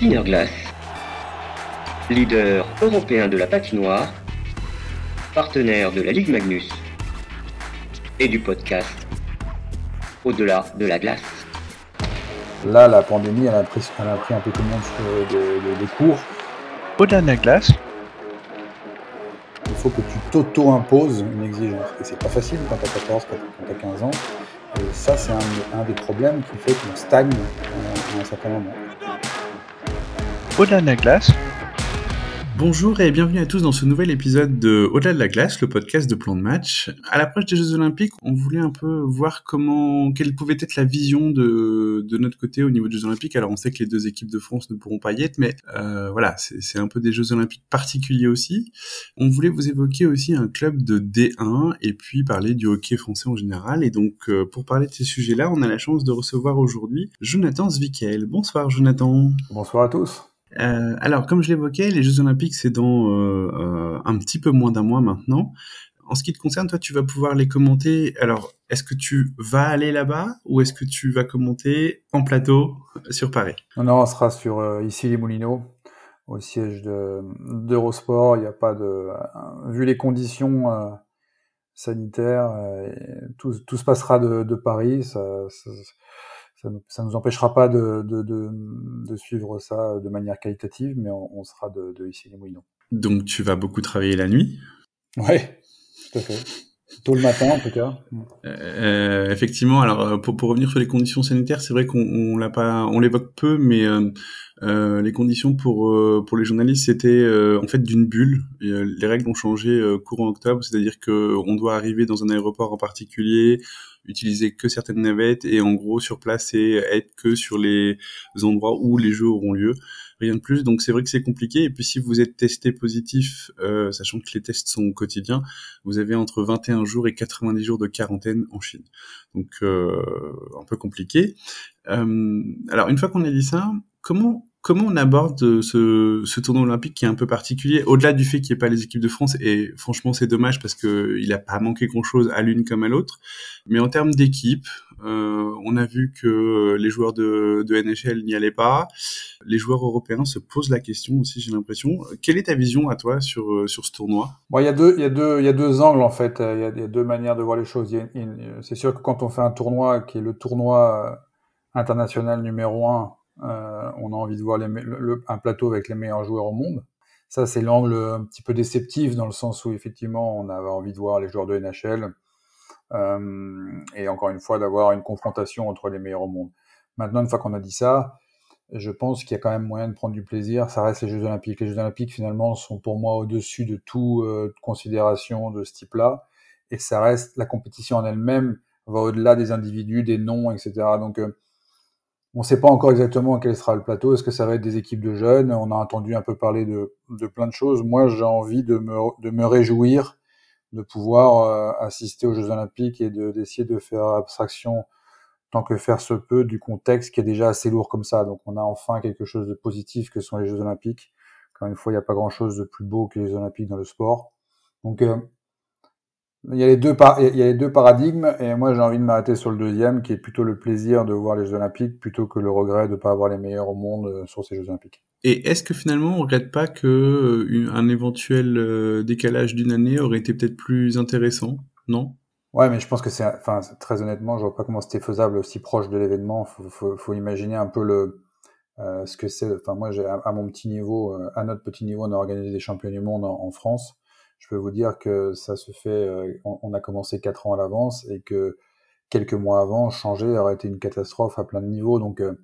Glass, leader européen de la patinoire, partenaire de la Ligue Magnus et du podcast Au-delà de la glace. Là, la pandémie, elle a pris, elle a pris un peu tout le monde sur de, de- de court. Au-delà de la glace, Il faut que tu t'auto-imposes une exigence. Et c'est pas facile quand t'as 14, quand t'as 15 ans. Et ça, c'est un, un des problèmes qui fait qu'on stagne euh, à un certain moment. Au-delà de la glace, Bonjour et bienvenue à tous dans ce nouvel épisode de Au-delà de la glace, le podcast de plan de match. À l'approche des Jeux Olympiques, on voulait un peu voir comment, quelle pouvait être la vision de, de notre côté au niveau des Jeux Olympiques. Alors on sait que les deux équipes de France ne pourront pas y être, mais euh, voilà, c'est un peu des Jeux Olympiques particuliers aussi. On voulait vous évoquer aussi un club de D1 et puis parler du hockey français en général. Et donc euh, pour parler de ces sujets-là, on a la chance de recevoir aujourd'hui Jonathan Zwikel. Bonsoir Jonathan. Bonsoir à tous. Euh, alors, comme je l'évoquais, les Jeux Olympiques, c'est dans euh, euh, un petit peu moins d'un mois maintenant. En ce qui te concerne, toi, tu vas pouvoir les commenter. Alors, est-ce que tu vas aller là-bas ou est-ce que tu vas commenter en plateau sur Paris? Non, non, on sera sur euh, ici les Moulineaux, au siège de- d'Eurosport. Il n'y a pas de. euh, vu les conditions euh, sanitaires, tout, tout se passera de, de Paris. Ça, ça, ça nous, ça nous empêchera pas de, de, de, de suivre ça de manière qualitative, mais on, on sera de, de ici les Moulineaux. Donc, tu vas beaucoup travailler la nuit? Ouais, tout à fait. Tôt le matin, en tout cas. Euh, effectivement, alors euh, pour, pour revenir sur les conditions sanitaires, c'est vrai qu'on on l'a pas, on l'évoque peu, mais euh, euh, les conditions pour euh, pour les journalistes, c'était euh, en fait d'une bulle. Et, euh, les règles ont changé euh, courant octobre, c'est-à-dire que on doit arriver dans un aéroport en particulier, utiliser que certaines navettes et en gros sur place et être que sur les endroits où les jeux auront lieu. Rien de plus, donc c'est vrai que c'est compliqué. Et puis si vous êtes testé positif, euh, sachant que les tests sont quotidiens, vous avez entre 21 jours et 90 jours de quarantaine en Chine. Donc euh, un peu compliqué. Euh, alors une fois qu'on a dit ça, comment comment on aborde ce, ce tournoi olympique qui est un peu particulier, au-delà du fait qu'il n'y ait pas les équipes de France, et franchement c'est dommage parce que il a pas manqué grand-chose à l'une comme à l'autre, mais en termes d'équipe, euh, on a vu que les joueurs de, NHL n'y allaient pas, les joueurs européens se posent la question aussi, j'ai l'impression. Quelle est ta vision à toi sur, sur ce tournoi? Il y a deux, angles en fait. Il y a, il y a deux manières de voir les choses. C'est sûr que quand on fait un tournoi qui est le tournoi euh, international numéro un, euh, on a envie de voir un plateau avec les meilleurs joueurs au monde. Ça, c'est l'angle un petit peu déceptif dans le sens où effectivement, on avait envie de voir les joueurs de NHL euh, et encore une fois d'avoir une confrontation entre les meilleurs au monde. Maintenant, une fois qu'on a dit ça, je pense qu'il y a quand même moyen de prendre du plaisir. Ça reste les Jeux Olympiques. Les Jeux Olympiques, finalement, sont pour moi au-dessus de toute euh, considération de ce type-là. Et ça reste, la compétition en elle-même va au-delà des individus, des noms, etc. Donc, on ne sait pas encore exactement quel sera le plateau. Est-ce que ça va être des équipes de jeunes? On a entendu un peu parler de, de plein de choses. Moi, j'ai envie de me, de me réjouir de pouvoir euh, assister aux Jeux Olympiques et de- d'essayer de faire abstraction tant que faire se peut du contexte qui est déjà assez lourd comme ça. Donc on a enfin quelque chose de positif que sont les Jeux Olympiques. Encore une fois, il n'y a pas grand-chose de plus beau que les Olympiques dans le sport. Donc euh, il y a les deux par- il y a les deux paradigmes et moi j'ai envie de m'arrêter sur le deuxième qui est plutôt le plaisir de voir les Jeux Olympiques plutôt que le regret de ne pas avoir les meilleurs au monde euh, sur ces Jeux Olympiques. Et est-ce que finalement on regrette pas que euh, un éventuel euh, décalage d'une année aurait été peut-être plus intéressant? Non? Ouais, mais je pense que c'est, enfin, très honnêtement, je vois pas comment c'était faisable aussi proche de l'événement. Faut, faut, faut imaginer un peu le, euh, ce que c'est. Enfin, moi, j'ai, à, à mon petit niveau, euh, à notre petit niveau, on a organisé des championnats du monde en, en France. Je peux vous dire que ça se fait, euh, on, on a commencé quatre ans à l'avance et que quelques mois avant, changer aurait été une catastrophe à plein de niveaux. Donc, euh,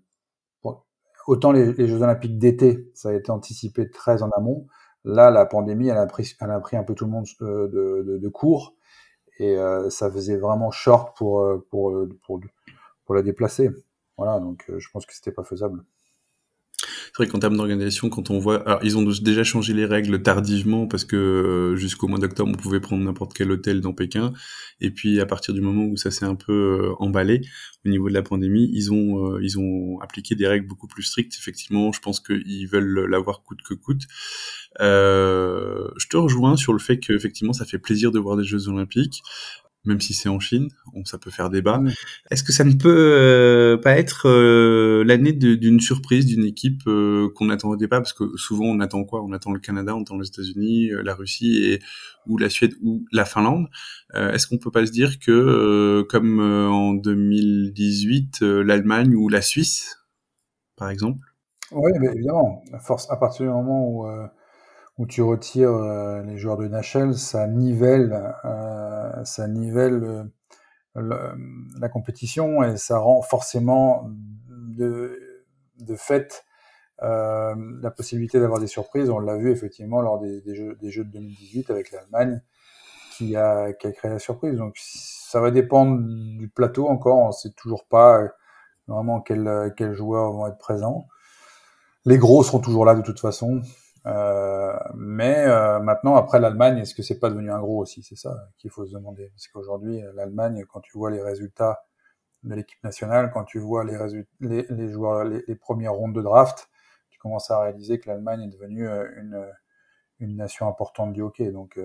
bon, autant les, Jeux Olympiques d'été, ça a été anticipé très en amont. Là, la pandémie, elle a pris, elle a pris un peu tout le monde euh, de, de, de court et euh, ça faisait vraiment short pour, euh, pour, euh, pour, pour la déplacer. Voilà, donc euh, je pense que c'était pas faisable. C'est vrai qu'en termes d'organisation, quand on voit, ils ont déjà changé les règles tardivement parce que euh, jusqu'au mois d'octobre on pouvait prendre n'importe quel hôtel dans Pékin, et puis à partir du moment où ça s'est un peu euh, emballé au niveau de la pandémie, ils ont euh, ils ont appliqué des règles beaucoup plus strictes. Effectivement, je pense qu'ils veulent l'avoir coûte que coûte. Je te rejoins sur le fait qu'effectivement ça fait plaisir de voir des Jeux Olympiques. Même si c'est en Chine, ça peut faire débat. Est-ce que ça ne peut euh, pas être euh, l'année d'une surprise d'une équipe euh, qu'on n'attendait pas? Parce que souvent on attend quoi? On attend le Canada, on attend les États-Unis, la Russie et ou la Suède ou la Finlande. Est-ce qu'on peut pas se dire que comme en 2018, l'Allemagne ou la Suisse, par exemple? Oui, mais évidemment. À, force, à partir du moment où où tu retires les joueurs de NHL, ça nivelle ça nivelle la compétition et ça rend forcément de, de fait euh, la possibilité d'avoir des surprises. On l'a vu effectivement lors des, des, jeux, de 2018 avec l'Allemagne qui a, qui a créé la surprise. Donc ça va dépendre du plateau encore. On ne sait toujours pas vraiment quels quels joueurs vont être présents. Les gros seront toujours là de toute façon. Euh, mais euh, maintenant, après l'Allemagne, est-ce que c'est pas devenu un gros aussi? C'est ça qu'il faut se demander. Parce qu'aujourd'hui, l'Allemagne, quand tu vois les résultats de l'équipe nationale, quand tu vois les, les, les joueurs, les, premières rondes de draft, tu commences à réaliser que l'Allemagne est devenue euh, une, une nation importante du hockey. Donc,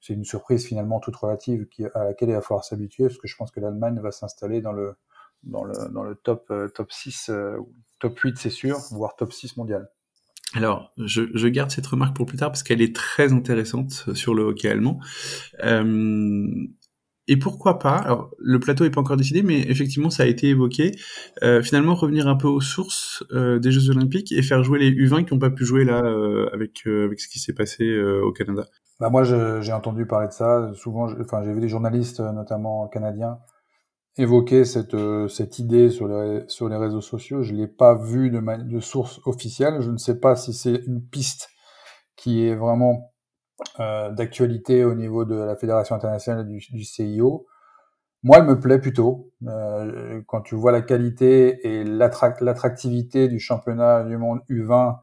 c'est une surprise finalement toute relative qui, à laquelle il va falloir s'habituer, parce que je pense que l'Allemagne va s'installer dans le, dans le, dans le top, top 6, top 8, c'est sûr, voire top 6 mondial. Alors, je, garde cette remarque pour plus tard parce qu'elle est très intéressante sur le hockey allemand. Euh, et pourquoi pas Alors, le plateau n'est pas encore décidé, mais effectivement, ça a été évoqué. Euh, finalement, revenir un peu aux sources euh, des Jeux Olympiques et faire jouer les U20 qui n'ont pas pu jouer là euh, avec euh, avec ce qui s'est passé euh, au Canada. Bah moi, j'ai entendu parler de ça. Souvent, enfin, j'ai vu des journalistes, notamment canadiens, évoquer cette, euh, cette idée sur les, sur les réseaux sociaux. Je l'ai pas vu de, de source officielle. Je ne sais pas si c'est une piste qui est vraiment euh, d'actualité au niveau de la Fédération internationale du, du CIO. Moi, elle me plaît plutôt. Euh, quand tu vois la qualité et l'attractivité du championnat du monde U20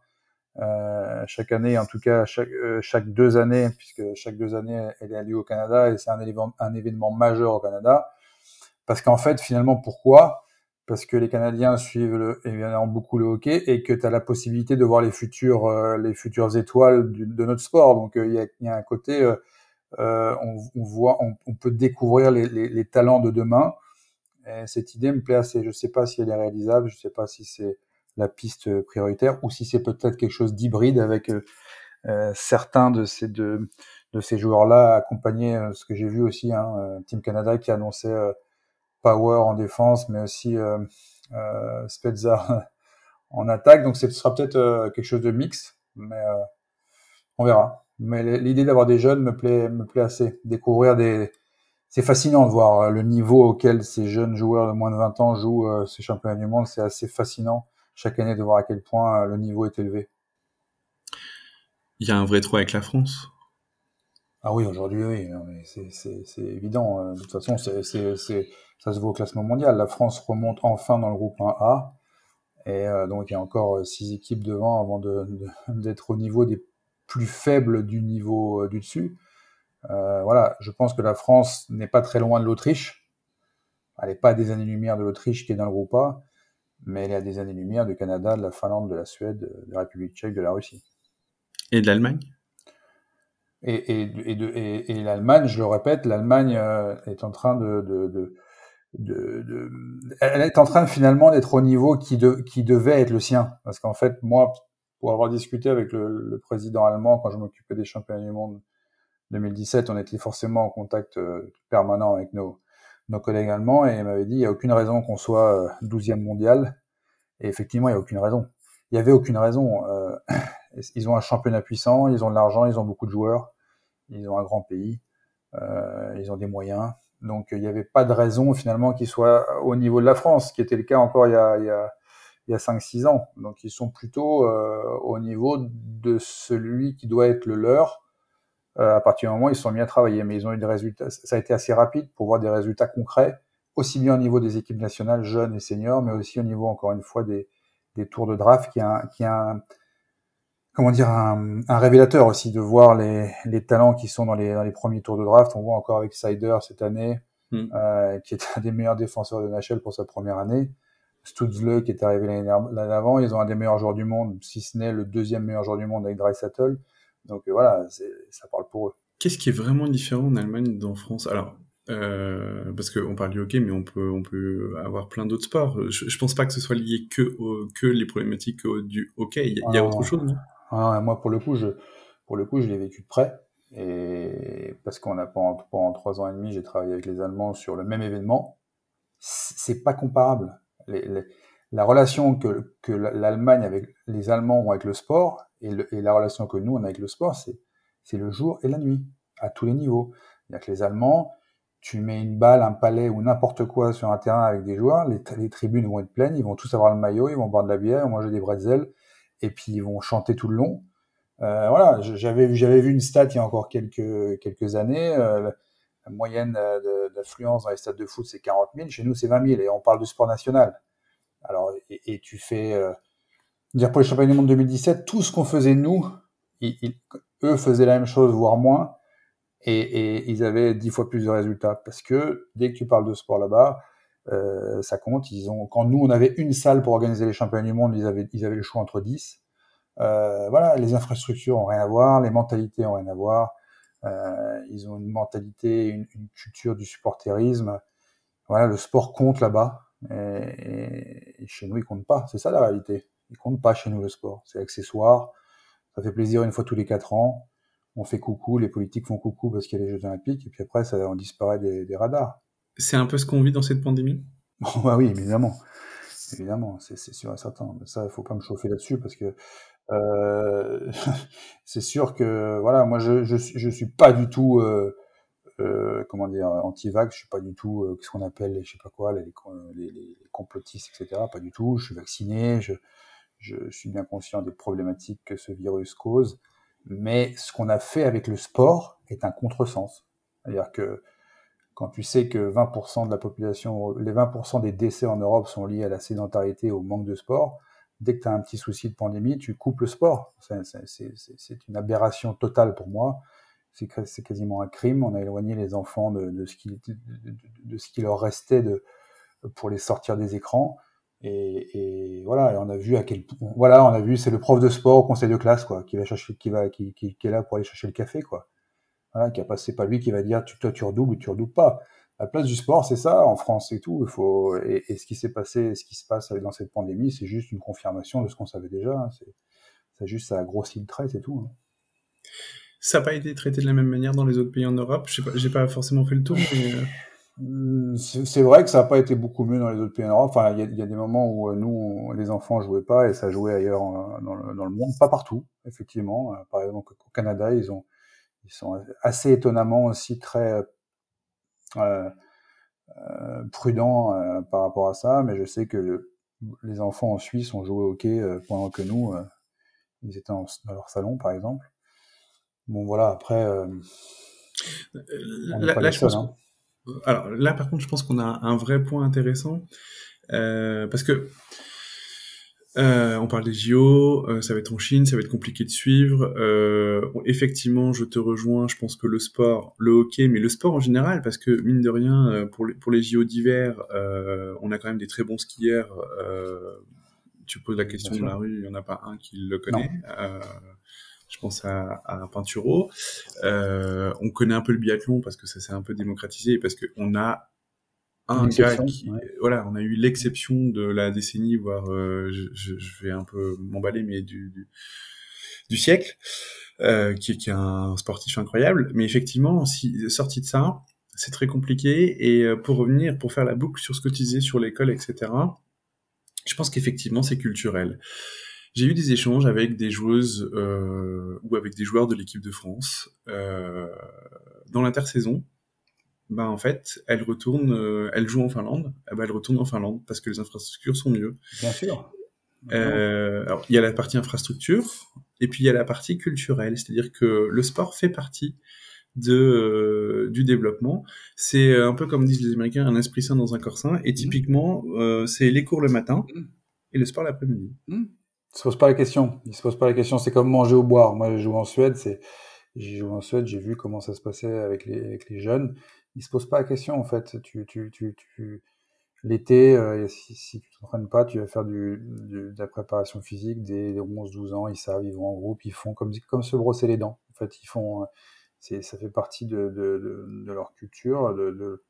euh, chaque année, en tout cas chaque, chaque deux années, puisque chaque deux années elle a lieu au Canada et c'est un un événement majeur au Canada. Parce qu'en fait, finalement, pourquoi? Parce que les Canadiens suivent le, évidemment beaucoup le hockey et que tu as la possibilité de voir les futures, euh, les futures étoiles de notre sport. Donc, euh, il y, a, un côté, euh, on, voit, on, peut découvrir les, talents de demain. Et cette idée me plaît assez. Je ne sais pas si elle est réalisable, je ne sais pas si c'est la piste prioritaire ou si c'est peut-être quelque chose d'hybride avec certains de ces, de ces joueurs-là accompagnés, ce que j'ai vu aussi, hein, Team Canada qui annonçait Power en défense, mais aussi euh, euh, Spezza en attaque. Donc ce sera peut-être euh, quelque chose de mix, mais on verra. Mais l'idée d'avoir des jeunes me plaît assez. Découvrir des, c'est fascinant de voir le niveau auquel ces jeunes joueurs de moins de 20 ans jouent ces championnats du monde. C'est assez fascinant chaque année de voir à quel point le niveau est élevé. Il y a un vrai trou avec la France. Ah oui, aujourd'hui, oui. C'est évident. De toute façon, ça se voit au classement mondial. La France remonte enfin dans le groupe 1A. Et euh, donc, il y a encore euh, six équipes devant avant d'être au niveau des plus faibles du niveau euh, du dessus. Euh, voilà, je pense que la France n'est pas très loin de l'Autriche. Elle n'est pas à des années-lumière de l'Autriche qui est dans le groupe A, mais elle est à des années-lumière du Canada, de la Finlande, de la Suède, de la République tchèque, de la Russie. Et de l'Allemagne? Et, et, et, et, et l'Allemagne, je le répète, l'Allemagne est en train de, de, de de, de, elle est en train finalement d'être au niveau qui, de, qui devait être le sien. Parce qu'en fait, moi, pour avoir discuté avec le, le président allemand quand je m'occupais des championnats du monde 2017, on était forcément en contact euh, permanent avec nos, nos collègues allemands et il m'avait dit il n'y a aucune raison qu'on soit 12e euh, mondial. Et effectivement, il n'y a aucune raison. Il n'y avait aucune raison. Euh, ils ont un championnat puissant, ils ont de l'argent, ils ont beaucoup de joueurs, ils ont un grand pays, euh, ils ont des moyens. Donc il n'y avait pas de raison finalement qu'ils soient au niveau de la France, qui était le cas encore il y a, il y a, il y a 5-6 ans. Donc ils sont plutôt euh, au niveau de celui qui doit être le leur. Euh, à partir du moment où ils sont mis à travailler, mais ils ont eu des résultats. Ça a été assez rapide pour voir des résultats concrets, aussi bien au niveau des équipes nationales jeunes et seniors, mais aussi au niveau encore une fois des, tours de draft, qui a un, comment dire un, un, révélateur aussi de voir les, les talents qui sont dans les, dans les premiers tours de draft. On voit encore avec Sider cette année, mm. euh, qui est un des meilleurs défenseurs de NHL pour sa première année. Stutzle qui est arrivé l'année d'avant. Ils ont un des meilleurs joueurs du monde, si ce n'est le deuxième meilleur joueur du monde avec Dreisaitl. Donc euh, voilà, ça parle pour eux. Qu'est-ce qui est vraiment différent en Allemagne d'en France? Alors, euh, parce qu'on parle du hockey, mais on peut, on peut avoir plein d'autres sports. Je, je pense pas que ce soit lié que, au, que les problématiques du hockey. Il y, a, y a autre chose, non? Ah, Moi, pour le coup, je, pour le coup, je l'ai vécu de près. Et parce qu'on a pendant, pendant trois ans et demi, j'ai travaillé avec les Allemands sur le même événement. C'est pas comparable. La relation que, que l'Allemagne avec les Allemands ont avec le sport et, la relation que nous on a avec le sport, c'est le jour et la nuit à tous les niveaux. C'est-à-dire que les Allemands, tu mets une balle, un palais ou n'importe quoi sur un terrain avec des joueurs, les, les, tribunes vont être pleines, ils vont tous avoir le maillot, ils vont boire de la bière, ils vont manger des bretzels, et puis ils vont chanter tout le long. Euh, voilà, j'avais j'avais vu une stat il y a encore quelques quelques années. Euh, la moyenne d'affluence dans les stades de foot c'est 40 000, chez nous c'est 20 000, et on parle de sport national. Alors et, tu fais euh, dire pour les championnats du monde 2017, tout ce qu'on faisait nous, eux faisaient la même chose voire moins et, ils avaient dix fois plus de résultats parce que dès que tu parles de sport là-bas, euh, ça compte. Ils ont, quand nous on avait une salle pour organiser les championnats du monde, ils avaient, ils avaient le choix entre 10. Euh, voilà, les infrastructures ont rien à voir, les mentalités ont rien à voir. Euh, ils ont une mentalité, une, culture du supporterisme. Voilà, le sport compte là-bas et, chez nous il compte pas. C'est ça la réalité. Il compte pas chez nous le sport. C'est accessoire. Ça fait plaisir une fois tous les quatre ans on fait coucou, les politiques font coucou parce qu'il y a les Jeux Olympiques, et puis après, ça, on disparaît des radars. C'est un peu ce qu'on vit dans cette pandémie? Bah Oui, évidemment. Évidemment, c'est sûr et certain. Mais ça, il faut pas me chauffer là-dessus parce que euh, c'est sûr que, voilà, moi, je, je, suis pas du tout, euh, euh, comment dire, anti-vax, je suis pas du tout, ce qu'on appelle, les, je sais pas quoi, les, complotistes, etc. Pas du tout. Je suis vacciné, je, je suis bien conscient des problématiques que ce virus cause. Mais ce qu'on a fait avec le sport est un contresens. C'est-à-dire que quand tu sais que 20% de la population, les 20% des décès en Europe sont liés à la sédentarité, au manque de sport, dès que tu as un petit souci de pandémie, tu coupes le sport. C'est une aberration totale pour moi. C'est quasiment un crime. On a éloigné les enfants de, ce, qui, leur restait pour les sortir des écrans. Et, voilà, et on a vu à quel point, voilà, on a vu, c'est le prof de sport au conseil de classe, quoi, qui va chercher, qui va, qui est là pour aller chercher le café, quoi. Voilà, qui a passé, pas lui qui va dire, tu, toi, tu redoubles ou tu redoubles pas. La place du sport, c'est ça, en France et tout. Il faut, et, et ce qui s'est passé, ce qui se passe dans cette pandémie, c'est juste une confirmation de ce qu'on savait déjà. Hein. C'est juste, ça a grossi le trait, c'est tout. Hein. Ça n'a pas été traité de la même manière dans les autres pays en Europe? Je sais pas, forcément fait le tour, mais. Euh, Mmh, c'est vrai que ça n'a pas été beaucoup mieux dans les autres pays en Europe. Enfin, il y a, y a, des moments où euh, nous, on, les enfants jouaient pas et ça jouait ailleurs euh, dans le, dans le monde, pas partout, effectivement. Par exemple, au Canada, ils ont, ils sont assez étonnamment aussi très euh, euh, prudents euh, par rapport à ça. Mais je sais que le, les enfants en Suisse ont joué au hockey pendant que nous, ils étaient en, dans leur salon, par exemple. Bon, voilà. Après, on là, là je pense. Hein alors là, par contre, je pense qu'on a un vrai point intéressant euh, parce que euh, on parle des JO, euh, ça va être en Chine, ça va être compliqué de suivre. Euh, effectivement, je te rejoins. Je pense que le sport, le hockey, mais le sport en général, parce que mine de rien, euh, pour les, pour les JO d'hiver, euh, on a quand même des très bons skieurs. tu poses la question dans la rue, il y en a pas un qui le connaît je pense à, à Pinturo. Euh, on connaît un peu le biathlon parce que ça s'est un peu démocratisé, parce qu'on a un gars qui, ouais. voilà, on a eu l'exception de la décennie, voire euh, je, je, vais un peu m'emballer, mais du, du, du siècle, euh, qui, qui, est un sportif incroyable. Mais effectivement, si, sorti de ça, c'est très compliqué. Et euh, pour revenir, pour faire la boucle sur ce que tu disais sur l'école, etc., je pense qu'effectivement, c'est culturel. J'ai eu des échanges avec des joueuses euh, ou avec des joueurs de l'équipe de France dans l'intersaison. Ben en fait, elles retournent, euh, elles jouent en Finlande. Eh ben, elles retournent en Finlande parce que les infrastructures sont mieux. Bien sûr. Euh, alors, il y a la partie infrastructure et puis il y a la partie culturelle, c'est-à-dire que le sport fait partie de euh, du développement. C'est un peu comme disent les Américains, un esprit sain dans un corps sain. Et typiquement, euh, c'est les cours le matin et le sport l'après-midi. Mmh. Il se pose pas la question. Il se pose pas la question. C'est comme manger ou boire. Moi, j'ai joué en Suède. C'est, j'ai joué en Suède. J'ai vu comment ça se passait avec les, avec les jeunes. Il se pose pas la question en fait. Tu, tu, tu, l'été, euh, si, si tu t'entraînes pas, tu vas faire de la préparation physique. Des 11-12 ans, ils savent, ils vont en groupe, ils font comme comme se brosser les dents. En fait, ils font, c'est, ça fait partie de, leur culture, de,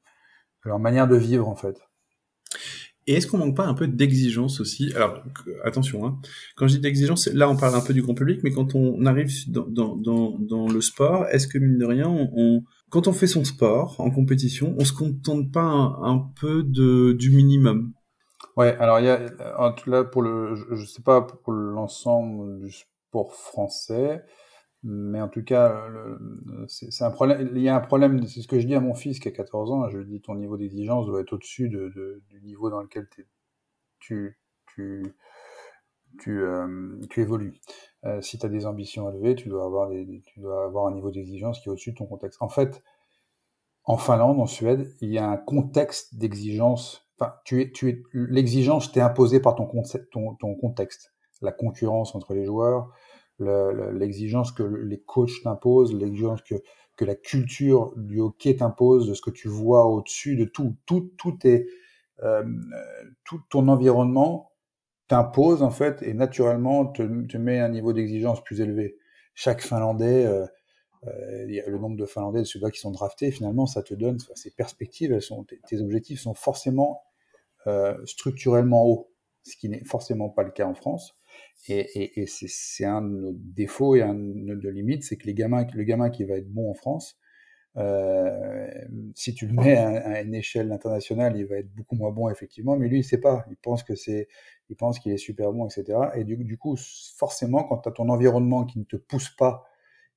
leur manière de vivre en fait. Et est-ce qu'on manque pas un peu d'exigence aussi? Alors attention, hein. quand je dis d'exigence, là on parle un peu du grand public, mais quand on arrive dans, dans, dans le sport, est-ce que mine de rien, on, quand on fait son sport en compétition, on se contente pas un, peu de, du minimum Ouais, alors il y a tout cas pour le, je, je sais pas pour l'ensemble du sport français, mais en tout cas, c'est un problème. Il y a un problème. C'est ce que je dis à mon fils qui a 14 ans. Je lui dis ton niveau d'exigence doit être au-dessus de, de, du niveau dans lequel tu tu tu, euh, tu évolues. Euh, si tu as des ambitions élevées, tu dois avoir tu dois avoir un niveau d'exigence qui est au-dessus de ton contexte. En fait, en Finlande, en Suède, il y a un contexte d'exigence. Enfin, tu es, tu es, l'exigence t'est imposée par ton, ton, ton contexte. La concurrence entre les joueurs, l'exigence que les coachs t'imposent, l'exigence que, que la culture du hockey t'impose, de ce que tu vois au-dessus de tout. Tout, tout est, euh, tout ton environnement t'impose en fait et naturellement te, te met un niveau d'exigence plus élevé. Chaque Finlandais, euh, euh, le nombre de Finlandais, de ceux-là qui sont draftés, finalement, ça te donne ces perspectives. Elles sont, tes, objectifs sont forcément euh, structurellement hauts, ce qui n'est forcément pas le cas en France. Et, c'est un de nos défauts et un de nos limites, c'est que les gamins, le gamin qui va être bon en France, euh, si tu le mets à, une échelle internationale, il va être beaucoup moins bon effectivement, mais lui il sait pas, il pense que c'est, il pense qu'il est super bon, etc. Et du, coup, forcément, quand tu as ton environnement qui ne te pousse pas,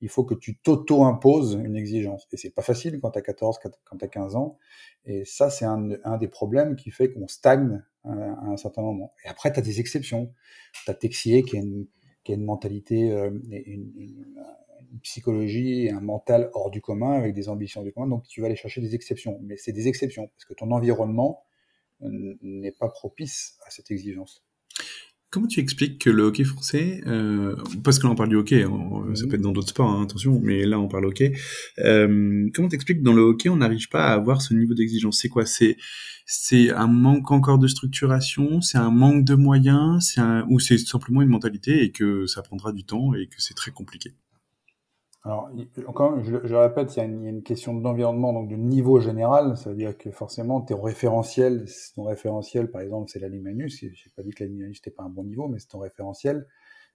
il faut que tu t'auto-imposes une exigence. Et c'est pas facile quand tu as 14, quand tu as 15 ans. Et ça, c'est un, des problèmes qui fait qu'on stagne à, un certain moment. Et après, tu as des exceptions. Tu as Texier qui a une, qui a une mentalité, euh, psychologie et un mental hors du commun avec des ambitions du commun. Donc, tu vas aller chercher des exceptions. Mais c'est des exceptions parce que ton environnement euh, n'est pas propice à cette exigence. Comment tu expliques que le hockey français, euh, parce que là on parle du hockey, hein, ça mhm. peut être dans d'autres sports, hein, attention, mais là on parle hockey. Euh, comment t'expliques que dans le hockey on n'arrive pas à avoir ce niveau d'exigence? C'est quoi? C'est c'est un manque encore de structuration, c'est un manque de moyens, c'est un ou c'est simplement une mentalité et que ça prendra du temps et que c'est très compliqué? Alors, encore, je, je répète, il y, a une, question d'environnement, donc de niveau général. Ça veut dire que forcément, ton référentiel, ton référentiel, par exemple, c'est la ligne Magnus. Je n'ai pas dit que la ligne Magnus n'était pas un bon niveau, mais c'est ton référentiel.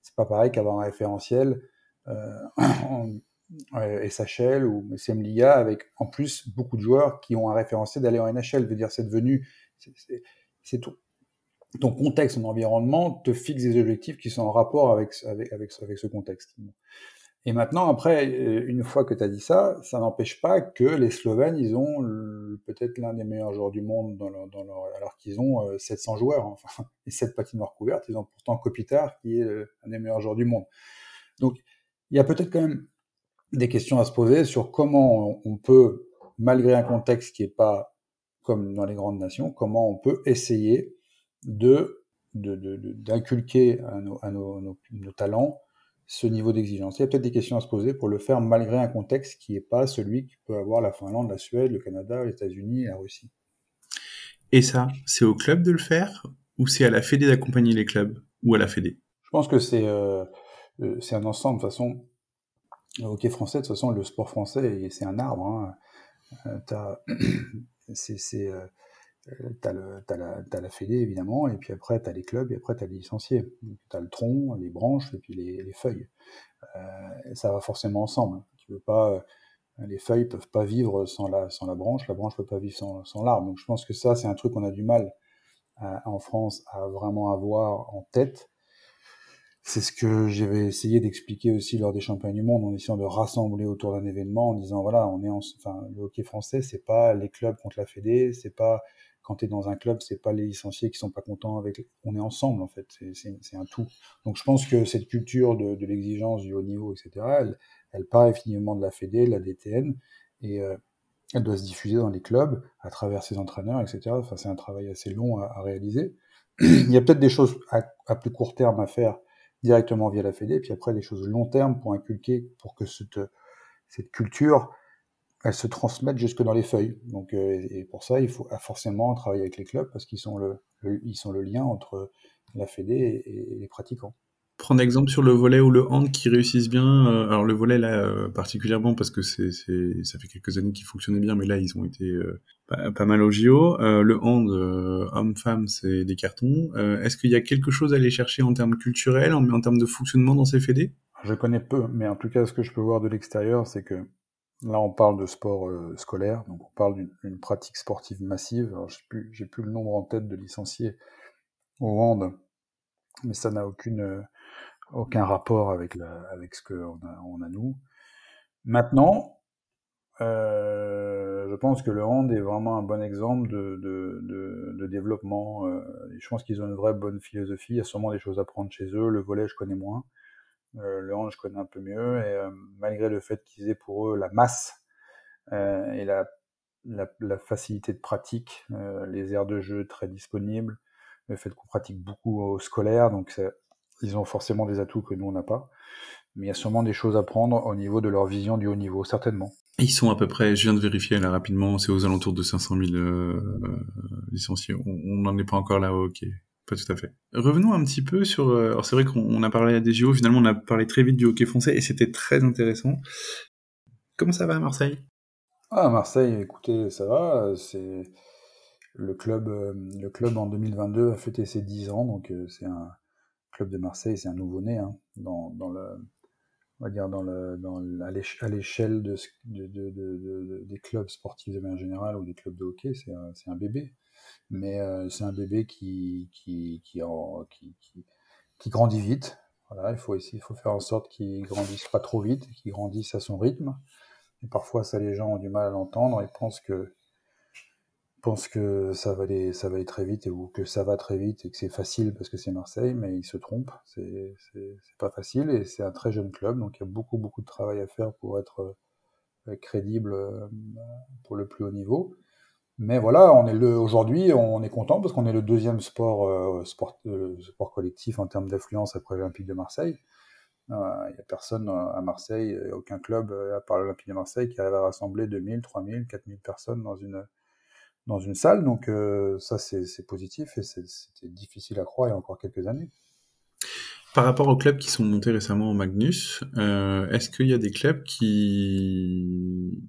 C'est pas pareil qu'avoir un référentiel euh, SHL ou CM Liga avec en plus beaucoup de joueurs qui ont un référentiel d'aller en NHL. Veut dire, c'est devenu, c'est tout. Ton contexte, ton environnement te fixe des objectifs qui sont en rapport avec, avec, avec ce contexte. Et maintenant, après, euh, une fois que tu as dit ça, ça n'empêche pas que les Slovènes, ils ont peut-être l'un des meilleurs joueurs du monde, alors qu'ils ont 700 euh, joueurs, hein. enfin, et 7 patinoires couvertes. Ils ont pourtant Kopitar, qui est euh, un des meilleurs joueurs du monde. Donc, il y a peut-être quand même des questions à se poser sur comment on peut, malgré un contexte qui n'est pas comme dans les grandes nations, comment on peut essayer de d'inculquer à, nos talents ce niveau d'exigence. Il y a peut-être des questions à se poser pour le faire malgré un contexte qui n'est pas celui qui peut avoir la Finlande, la Suède, le Canada, les États-Unis et la Russie. Et ça, c'est au club de le faire ou c'est à la Fédé d'accompagner les clubs ou à la Fédé? Je pense que c'est euh, euh c'est un ensemble. De toute façon, le hockey français, de toute façon, le sport français, c'est un arbre. Hein. Euh, c'est euh, euh, t'as as, la, la fédé, évidemment, et puis après, tu as les clubs, et après, tu as les licenciés. Tu as le tronc, les branches, et puis les, les feuilles. Euh, ça va forcément ensemble. Tu veux pas, euh, les feuilles peuvent pas vivre sans la, sans la branche, la branche peut pas vivre sans, sans l'arbre. Donc je pense que ça, c'est un truc qu'on a du mal à, en France à vraiment avoir en tête. C'est ce que j'avais essayé d'expliquer aussi lors des championnats du monde en essayant de rassembler autour d'un événement en disant voilà, on est en, enfin, le hockey français, c'est pas les clubs contre la Fédé, c'est pas quand tu es dans un club, c'est pas les licenciés qui sont pas contents avec. On est ensemble en fait, c'est un tout. Donc je pense que cette culture de, l'exigence du haut niveau, etc. Elle, part effectivement de la Fédé, de la DTN, et euh, elle doit se diffuser dans les clubs à travers ses entraîneurs, etc. Enfin, c'est un travail assez long à, réaliser. Il y a peut-être des choses à, plus court terme à faire directement via la Fédé, puis après des choses long terme pour inculquer, pour que cette culture elles se transmettent jusque dans les feuilles. Donc, euh, et pour ça, il faut forcément travailler avec les clubs parce qu'ils sont le, ils sont le lien entre la Fédé et, les pratiquants. prendre exemple sur le volet ou le hand qui réussissent bien. Euh, alors le volet là euh, particulièrement parce que c'est, c'est, ça fait quelques années qu'ils fonctionnaient bien, mais là ils ont été euh, pas, mal au JO. le hand homme-femme c'est des cartons. est-ce qu'il y a quelque chose à aller chercher en termes culturels, en, en termes de fonctionnement dans ces fédés? Je connais peu, mais en tout cas ce que je peux voir de l'extérieur, c'est que là on parle de sport scolaire, donc on parle d'une pratique sportive massive. Alors j'ai plus, le nombre en tête de licenciés au hand mais ça n'a aucune, euh, aucun rapport avec ce qu'on a, on a nous. Maintenant, euh, je pense que le hand est vraiment un bon exemple de, de, de, de développement. Euh, je pense qu'ils ont une vraie bonne philosophie. Il y a sûrement des choses à prendre chez eux. Le volet, je connais moins. Euh, le je connais un peu mieux. Et euh, malgré le fait qu'ils aient pour eux la masse euh, et la, facilité de pratique, les aires de jeu très disponibles, le fait qu'on pratique beaucoup au scolaire, donc ils ont forcément des atouts que nous on n'a pas. Mais il y a sûrement des choses à prendre au niveau de leur vision du haut niveau, certainement. Ils sont à peu près, je viens de vérifier là rapidement, c'est aux alentours de 500 000 euh, licenciés. On n'en est pas encore là, ok. Tout à fait. Revenons un petit peu sur. Euh, alors c'est vrai qu'on a parlé des JO, finalement on a parlé très vite du hockey français et c'était très intéressant. Comment ça va à Marseille? Ah Marseille, écoutez, ça va. C'est le club, euh, le club en 2022 a fêté ses 10 ans, donc euh, c'est un club de Marseille, c'est un nouveau-né hein, dans, dans, le, on va dire dans le, à l'échelle de, de, de, des clubs sportifs de manière générale ou des clubs de hockey, c'est un, bébé. Mais euh, c'est un bébé qui, qui, qui, qui, grandit vite. Voilà, il faut essayer, faut faire en sorte qu'il grandisse pas trop vite, qu'il grandisse à son rythme. Et parfois, ça, les gens ont du mal à l'entendre et pensent que pense que ça va aller, ça va aller très vite et, ou que ça va très vite et que c'est facile parce que c'est Marseille, mais ils se trompent. C'est, pas facile et c'est un très jeune club, donc il y a beaucoup, beaucoup de travail à faire pour être euh, crédible euh, pour le plus haut niveau. Mais voilà, on est le, aujourd'hui, on est content parce qu'on est le deuxième sport, euh, sport, sport collectif en termes d'affluence après l'Olympique de Marseille. Il n'y a personne à Marseille, aucun club à part l'Olympique de Marseille qui arrive à rassembler 2000, 3000, 4000 personnes dans une, dans une salle. Donc euh, ça, c'est positif et c'était difficile à croire il y a encore quelques années. Par rapport aux clubs qui sont montés récemment au Magnus, euh, est-ce qu'il y a des clubs qui,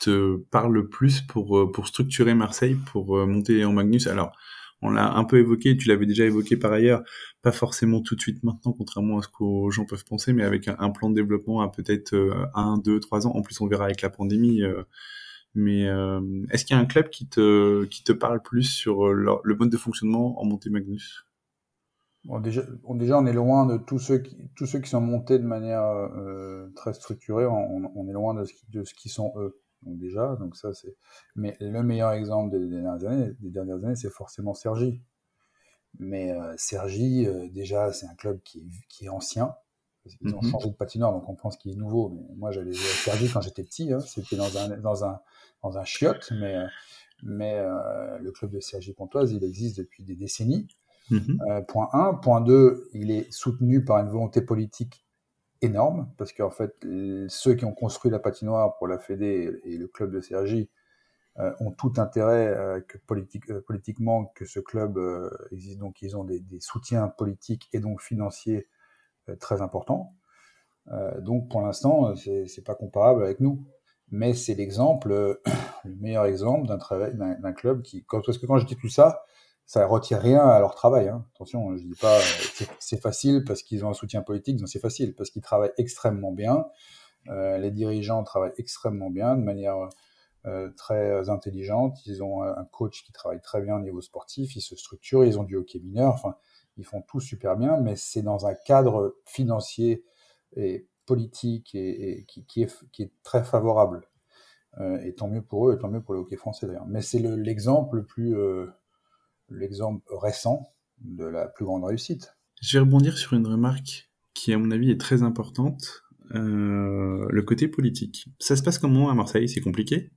te parlent plus pour, euh, pour structurer Marseille, pour monter en Magnus? Alors, on l'a un peu évoqué, tu l'avais déjà évoqué par ailleurs, pas forcément tout de suite maintenant, contrairement à ce que gens peuvent penser, mais avec un, plan de développement à peut-être un, deux, trois ans. En plus, on verra avec la pandémie mais euh, est-ce qu'il y a un club qui te, qui te parle plus sur euh, le, mode de fonctionnement en montée Magnus? Bon, déjà, déjà, on est loin de tous ceux qui, tous ceux qui sont montés de manière euh, très structurée. On, on, est loin de ce, qui, de ce qui sont eux. Donc déjà, donc ça c'est. Mais le meilleur exemple des, dernières années, des dernières années, c'est forcément Sergi. Mais euh, Sergi, euh, déjà, c'est un club qui est, qui est ancien, ils ont mhm. changé de patinoire, donc on pense qu'il est nouveau. Mais moi, j'allais jouer à Sergi quand j'étais petit. Hein. C'était dans un, dans, un, dans un chiotte, mais, mais euh, le club de Sergi Pontoise, il existe depuis des décennies. Mhm. Euh, point 1. Point 2, il est soutenu par une volonté politique énorme, parce qu'en fait, ceux qui ont construit la patinoire pour la Fédé et le club de Sergi euh, ont tout intérêt euh, que politique, politiquement que ce club existe. Donc, ils ont des, soutiens politiques et donc financiers très important. Euh, donc pour l'instant, c'est pas comparable avec nous. Mais c'est l'exemple, le meilleur exemple d'un club qui, parce que quand je dis tout ça, ça retire rien à leur travail. Hein. Attention, je dis pas c'est facile parce qu'ils ont un soutien politique, non c'est facile parce qu'ils travaillent extrêmement bien. Euh, les dirigeants travaillent extrêmement bien, de manière euh, très intelligente. Ils ont un coach qui travaille très bien au niveau sportif, ils se structurent, ils ont du hockey mineur. Enfin, ils font tout super bien, mais c'est dans un cadre financier et politique et, qui, est, très favorable. Euh, et tant mieux pour eux, et tant mieux pour le hockey français d'ailleurs. Mais c'est l'exemple le, plus, euh, l'exemple récent de la plus grande réussite. Je vais rebondir sur une remarque qui, à mon avis, est très importante. Euh, le côté politique. Ça se passe comment à Marseille? C'est compliqué?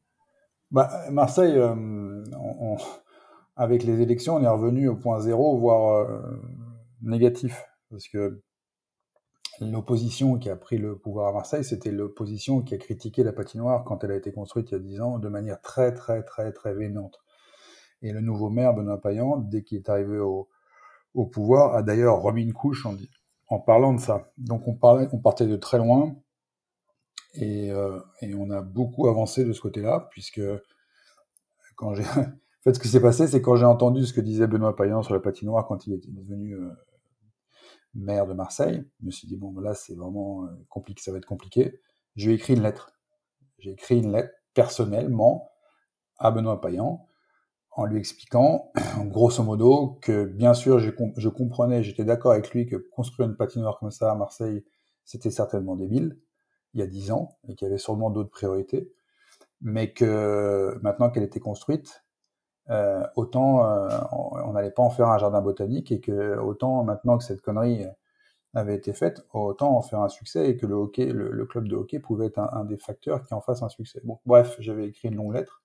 Bah, Marseille, euh, on, avec les élections, on est revenu au point zéro, voire euh, négatif. Parce que l'opposition qui a pris le pouvoir à Marseille, c'était l'opposition qui a critiqué la patinoire quand elle a été construite il y a dix ans de manière très, très, très, très véhémente. Et le nouveau maire, Benoît Payan, dès qu'il est arrivé au, pouvoir, a d'ailleurs remis une couche en, en parlant de ça, donc on, parlait, on partait de très loin et, euh, et on a beaucoup avancé de ce côté-là, puisque quand j'ai. En fait, ce qui s'est passé, c'est quand j'ai entendu ce que disait Benoît Payan sur la patinoire quand il était devenu euh, maire de Marseille, je me suis dit, bon, là, c'est vraiment euh, compliqué, ça va être compliqué. J'ai écrit une lettre. J'ai écrit une lettre personnellement à Benoît Payan en lui expliquant, grosso modo, que bien sûr, je, comprenais, j'étais d'accord avec lui que construire une patinoire comme ça à Marseille, c'était certainement débile, il y a dix ans, et qu'il y avait sûrement d'autres priorités, mais que maintenant qu'elle était construite, euh, autant euh, on n'allait pas en faire un jardin botanique et que autant maintenant que cette connerie avait été faite, autant en faire un succès et que le hockey, le, club de hockey pouvait être un, des facteurs qui en fasse un succès. Bref, j'avais écrit une longue lettre.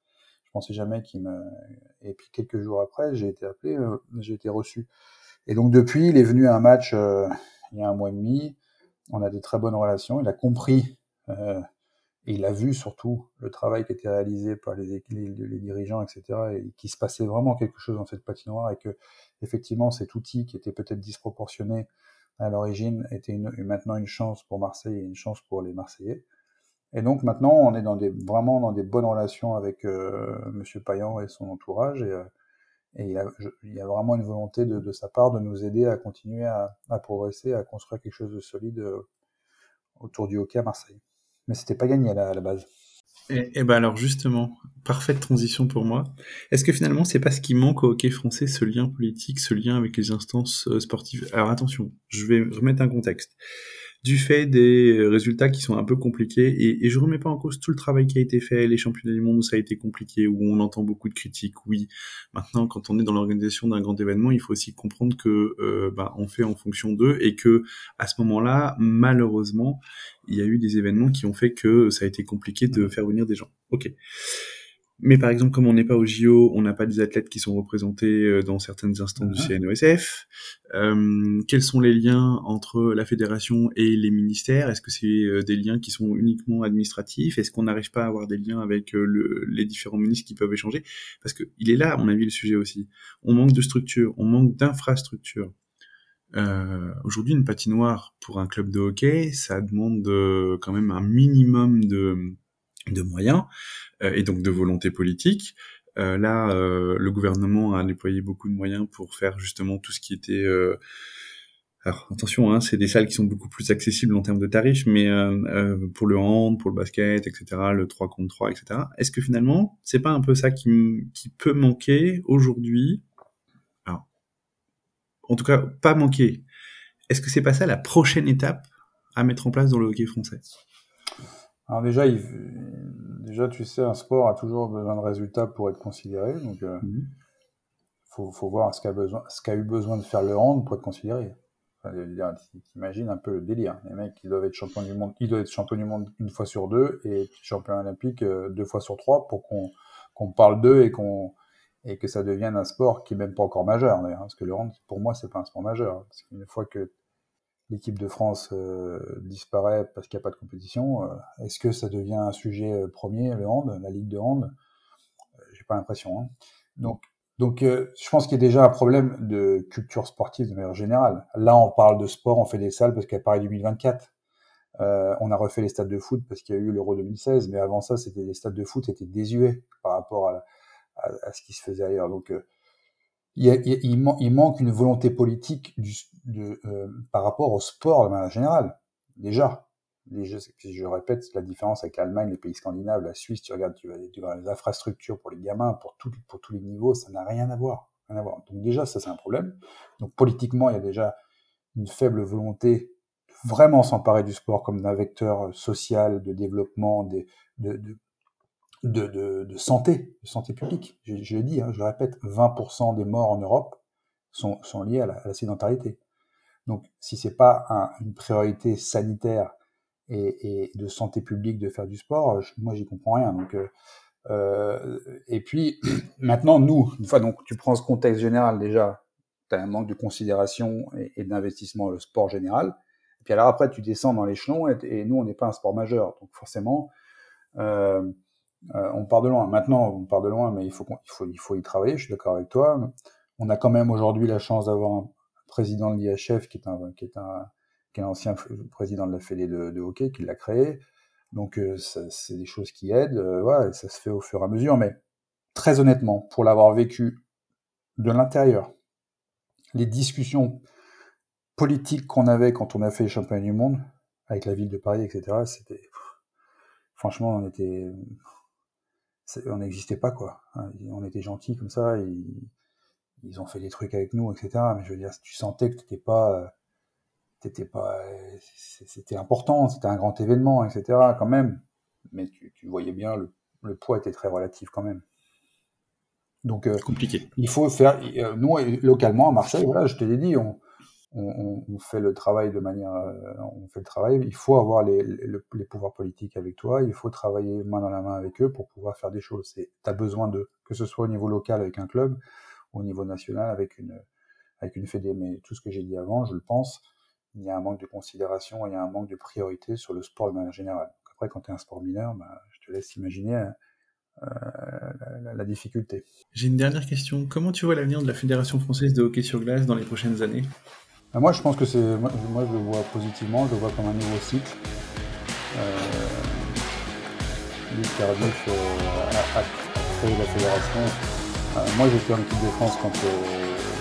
Je pensais jamais qu'il me. Et puis quelques jours après, j'ai été appelé, euh, j'ai été reçu. Et donc depuis, il est venu à un match il y a un mois et demi. On a des très bonnes relations. Il a compris et il a vu surtout le travail qui était réalisé par les, dirigeants, etc., et qu'il se passait vraiment quelque chose dans cette patinoire et que effectivement cet outil qui était peut-être disproportionné à l'origine était maintenant une chance pour Marseille et une chance pour les Marseillais. Et donc maintenant, on est dans des, vraiment dans des bonnes relations avec euh, Monsieur Payan et son entourage, et, euh, et il, a, il, y a, vraiment une volonté de, de, sa part de nous aider à continuer à, à progresser, à construire quelque chose de solide euh, autour du hockey à Marseille mais c'était pas gagné à la, base. Et, ben alors justement, parfaite transition pour moi. Est-ce que finalement c'est pas ce qui manque au hockey français, ce lien politique, ce lien avec les instances euh, sportives? Alors attention, je vais remettre un contexte du fait des résultats qui sont un peu compliqués. Et, et je remets pas en cause tout le travail qui a été fait, les championnats du monde où ça a été compliqué, où on entend beaucoup de critiques. Oui, maintenant, quand on est dans l'organisation d'un grand événement, il faut aussi comprendre que euh, bah, on fait en fonction d'eux et que à ce moment-là, malheureusement, il y a eu des événements qui ont fait que ça a été compliqué de faire venir des gens. Ok. Mais par exemple, comme on n'est pas au JO, on n'a pas des athlètes qui sont représentés euh, dans certaines instances du CNOSF. Euh, quels sont les liens entre la fédération et les ministères? Est-ce que c'est euh, des liens qui sont uniquement administratifs? Est-ce qu'on n'arrive pas à avoir des liens avec euh, le, les différents ministres qui peuvent échanger? Parce que il est là, à mon avis, le sujet aussi. On manque de structure, on manque d'infrastructure. Euh, Aujourd'hui, une patinoire pour un club de hockey, ça demande quand même un minimum de de moyens euh, et donc de volonté politique. Euh, là, euh, le gouvernement a déployé beaucoup de moyens pour faire justement tout ce qui était alors attention, hein, c'est des salles qui sont beaucoup plus accessibles en termes de tarifs, mais euh, pour le hand, pour le basket, etc., le 3 contre 3, etc. Est-ce que finalement, c'est pas un peu ça qui, qui peut manquer aujourd'hui? Alors, en tout cas, pas manquer. Est-ce que c'est pas ça la prochaine étape à mettre en place dans le hockey français? Alors déjà, il, déjà, tu sais, un sport a toujours besoin de résultats pour être considéré. Donc, il euh, mhm. faut, faut, voir ce qu'a besoin, ce qu'a eu besoin de faire le hand pour être considéré. Enfin, T'imagines un peu le délire. Les mecs, ils doivent être champions du monde, ils doivent être champions du monde une fois sur deux et champion olympique euh, deux fois sur trois pour qu'on qu'on parle d'eux et qu'on et que ça devienne un sport qui est même pas encore majeur d'ailleurs. Parce que le hand, pour moi, c'est pas un sport majeur. Parce qu'une fois que l'équipe de France euh, disparaît parce qu'il n'y a pas de compétition, euh, est-ce que ça devient un sujet euh, premier, le hand, la ligue de hand? J'ai pas l'impression. Hein. Donc, donc je pense qu'il y a déjà un problème de culture sportive de manière générale. Là, on parle de sport, on fait des salles parce a Paris 2024. on a refait les stades de foot parce qu'il y a eu l'Euro 2016, mais avant ça, c'était les stades de foot étaient désuets par rapport à, à, ce qui se faisait ailleurs. Donc, il, manque une volonté politique du, de, euh, par rapport au sport de manière générale. Déjà, je répète, la différence avec l'Allemagne, les pays scandinaves, la Suisse, tu regardes, tu vas, tu les infrastructures pour les gamins, pour, tout, pour tous les niveaux, ça n'a rien à voir. Rien à voir. Donc déjà, ça c'est un problème. Donc politiquement, il y a déjà une faible volonté de vraiment s'emparer du sport comme d'un vecteur social de développement, de, de de, de, de, santé, de santé publique. Je, je le dis, hein, je le répète, 20% des morts en Europe sont, sont liés à la, à la sédentarité. Donc, si c'est pas un, une priorité sanitaire et, et, de santé publique de faire du sport, je, moi, j'y comprends rien. Donc, euh, euh et puis, maintenant, nous, une fois donc tu prends ce contexte général déjà, tu as un manque de considération et, et d'investissement dans le sport général. Et puis alors après, tu descends dans l'échelon et, et, nous, on n'est pas un sport majeur. Donc forcément, euh, euh, on part de loin. Maintenant, on part de loin, mais il faut, il faut, il faut y travailler. Je suis d'accord avec toi. On a quand même aujourd'hui la chance d'avoir un président de l'IHF qui est un, qui est un, qui est l'ancien président de la Fédé de, hockey, qui l'a créé. Donc c'est des choses qui aident, ouais, ça se fait au fur et à mesure. Mais très honnêtement, pour l'avoir vécu de l'intérieur, les discussions politiques qu'on avait quand on a fait les championnats du monde, avec la ville de Paris, etc., c'était. Franchement, on était. On n'existait pas, quoi. On était gentils comme ça, ils, ils ont fait des trucs avec nous, etc. Mais je veux dire, tu sentais que t'étais pas. T'étais pas. C'était important, c'était un grand événement, etc., quand même. Mais tu, tu voyais bien, le, le poids était très relatif quand même. Donc, euh, compliqué. Il faut faire. Euh, nous, localement à Marseille, voilà, je te l'ai dit, on, on, fait le travail de manière. Euh, on fait le travail. Il faut avoir les, pouvoirs politiques avec toi. Il faut travailler main dans la main avec eux pour pouvoir faire des choses. Tu as besoin de que ce soit au niveau local avec un club, au niveau national avec une avec une fédé. Mais tout ce que j'ai dit avant, je le pense. Il y a un manque de considération, il y a un manque de priorité sur le sport de manière générale. après, quand tu es un sport mineur, bah, je te laisse imaginer hein, euh, la, difficulté. J'ai une dernière question. Comment tu vois l'avenir de la Fédération française de hockey sur glace dans les prochaines années? Moi, je pense que c'est. Moi, je le vois positivement, je le vois comme un nouveau cycle. Euh, Luc Cardiff euh, a, créé la fédération. Euh, moi, j'étais en équipe de France quand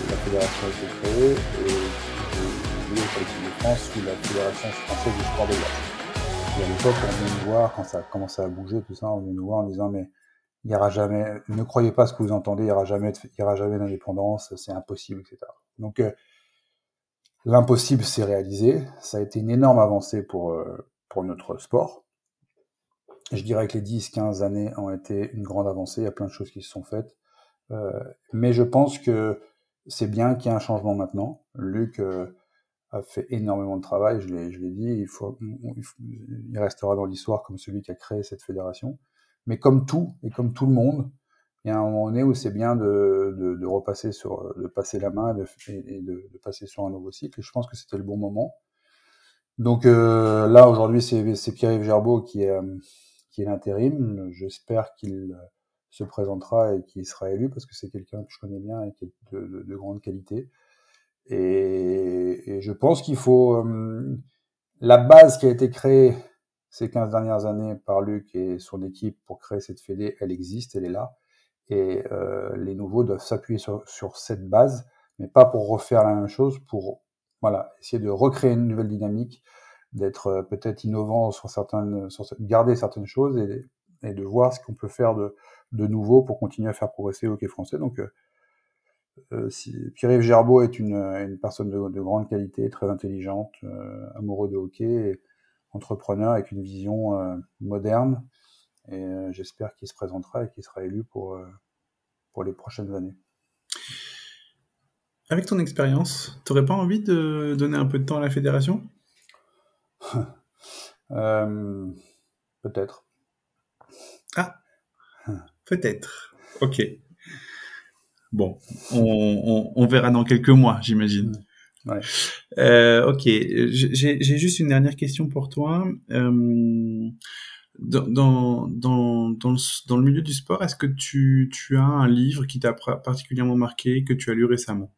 la fédération a été créée et j'ai joué pour l'équipe de France sous la fédération française du sport de glace. Et à l'époque, on venait nous voir, quand ça a commencé à bouger, tout ça, on venait nous voir en disant mais il y aura jamais, ne croyez pas ce que vous entendez, il y aura jamais, aura jamais d'indépendance, c'est impossible, etc. Donc euh, l'impossible s'est réalisé, ça a été une énorme avancée pour euh, pour notre sport. Je dirais que les 10-15 années ont été une grande avancée, il y a plein de choses qui se sont faites, euh, mais je pense que c'est bien qu'il y ait un changement maintenant. Luc a fait énormément de travail, je l'ai, je l'ai dit, il, faut, il restera dans l'histoire comme celui qui a créé cette fédération. Mais comme tout, et comme tout le monde, il y a un moment donné où c'est bien de, de, de, repasser sur, de passer la main et, de, de, passer sur un nouveau cycle. Et je pense que c'était le bon moment. Donc euh, là, aujourd'hui, c'est, Pierre-Yves Gerbeau qui est, euh, qui est l'intérim. J'espère qu'il se présentera et qu'il sera élu parce que c'est quelqu'un que je connais bien et qui est de, de grande qualité. Et, et, je pense qu'il faut... Euh, la base qui a été créée ces 15 dernières années par Luc et son équipe pour créer cette fédé, elle existe, elle est là. Et euh, les nouveaux doivent s'appuyer sur, cette base, mais pas pour refaire la même chose, pour voilà, essayer de recréer une nouvelle dynamique, d'être euh, peut-être innovant sur certaines, garder certaines choses et, de voir ce qu'on peut faire de, nouveau pour continuer à faire progresser le hockey français. Donc, euh, Pierre-Yves Gerbeau est une, personne de, de, grande qualité, très intelligente, amoureux de hockey. Entrepreneur avec une vision moderne. Et euh, j'espère qu'il se présentera et qu'il sera élu pour, euh, pour les prochaines années. Avec ton expérience, tu n'aurais pas envie de donner un peu de temps à la fédération? Peut-être. Ah, peut-être. Ok. Bon, on, on, verra dans quelques mois, j'imagine. Ouais. Euh, ok, j'ai juste une dernière question pour toi. Euh, dans, dans, dans, le, dans le milieu du sport, est-ce que tu, tu as un livre qui t'a particulièrement marqué, que tu as lu récemment?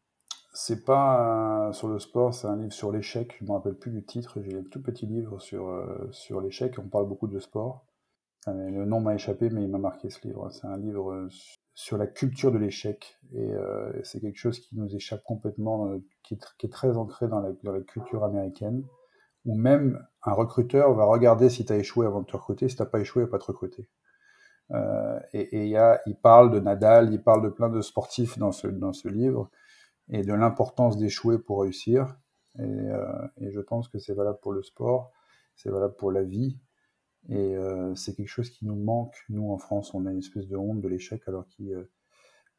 C'est pas sur le sport, c'est un livre sur l'échec. Je me rappelle plus du titre. J'ai un tout petit livre sur, euh, sur l'échec. On parle beaucoup de sport. Euh, le nom m'a échappé, mais il m'a marqué ce livre. C'est un livre sur la culture de l'échec. Et euh, c'est quelque chose qui nous échappe complètement, euh, qui, est, qui, est, très ancré dans la, dans la, culture américaine, où même un recruteur va regarder si tu as échoué avant de te recruter, si tu pas échoué, il va pas te recruter. Euh, et, et y a, il parle de Nadal, il parle de plein de sportifs dans ce, dans ce livre, et de l'importance d'échouer pour réussir. Et, euh, je pense que c'est valable pour le sport, c'est valable pour la vie, et euh, c'est quelque chose qui nous manque. Nous, en France, on a une espèce de honte de l'échec, alors, euh,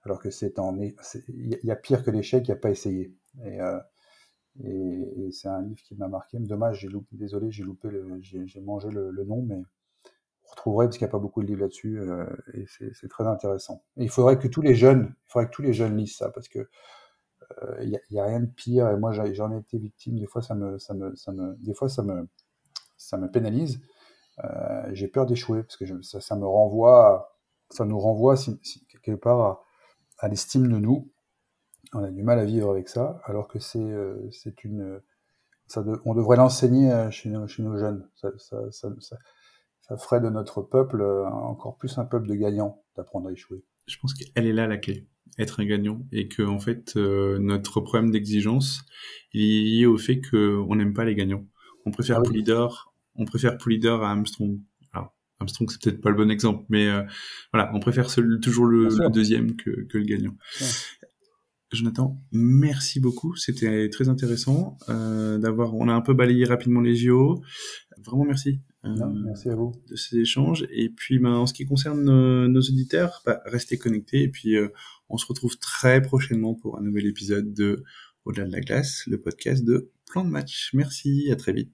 alors que c'est en. Il y a pire que l'échec, il n'y a pas essayé. Et, c'est un livre qui m'a marqué. Dommage, j'ai désolé, j'ai loupé, j'ai mangé le, nom, mais vous retrouverez parce qu'il n'y a pas beaucoup de livres là-dessus, euh, et c'est très intéressant. Il faudrait que tous les jeunes, il faudrait que tous les jeunes lisent ça, parce que il n'y a, rien de pire. Et moi, j'en ai été victime. Des fois, ça me, ça me, ça me, des fois, ça me, ça me pénalise euh, j'ai peur d'échouer parce que ça, me renvoie, ça nous renvoie quelque part à l'estime de nous. On a du mal à vivre avec ça, alors que c'est euh, c'est une ça on devrait l'enseigner chez nos, chez nos jeunes. Ça, ça, ça, ça, ferait de notre peuple encore plus un peuple de gagnants d'apprendre à échouer. Je pense qu'elle est là la clé, être un gagnant, et que en fait notre problème d'exigence il est lié au fait qu'on n'aime pas les gagnants. On préfère ah Poulidor, on préfère à Armstrong. Armstrong, c'est peut-être pas le bon exemple, mais euh, voilà, on préfère toujours le, deuxième que, que, le gagnant. Jonathan, merci beaucoup. C'était très intéressant euh, d'avoir. On a un peu balayé rapidement les JO. Vraiment merci. Euh, merci à vous de ces échanges. Et puis, ben, en ce qui concerne nos, auditeurs, bah, restez connectés. Et puis, on se retrouve très prochainement pour un nouvel épisode de Au-delà de la glace, le podcast de Plan de match. Merci. À très vite.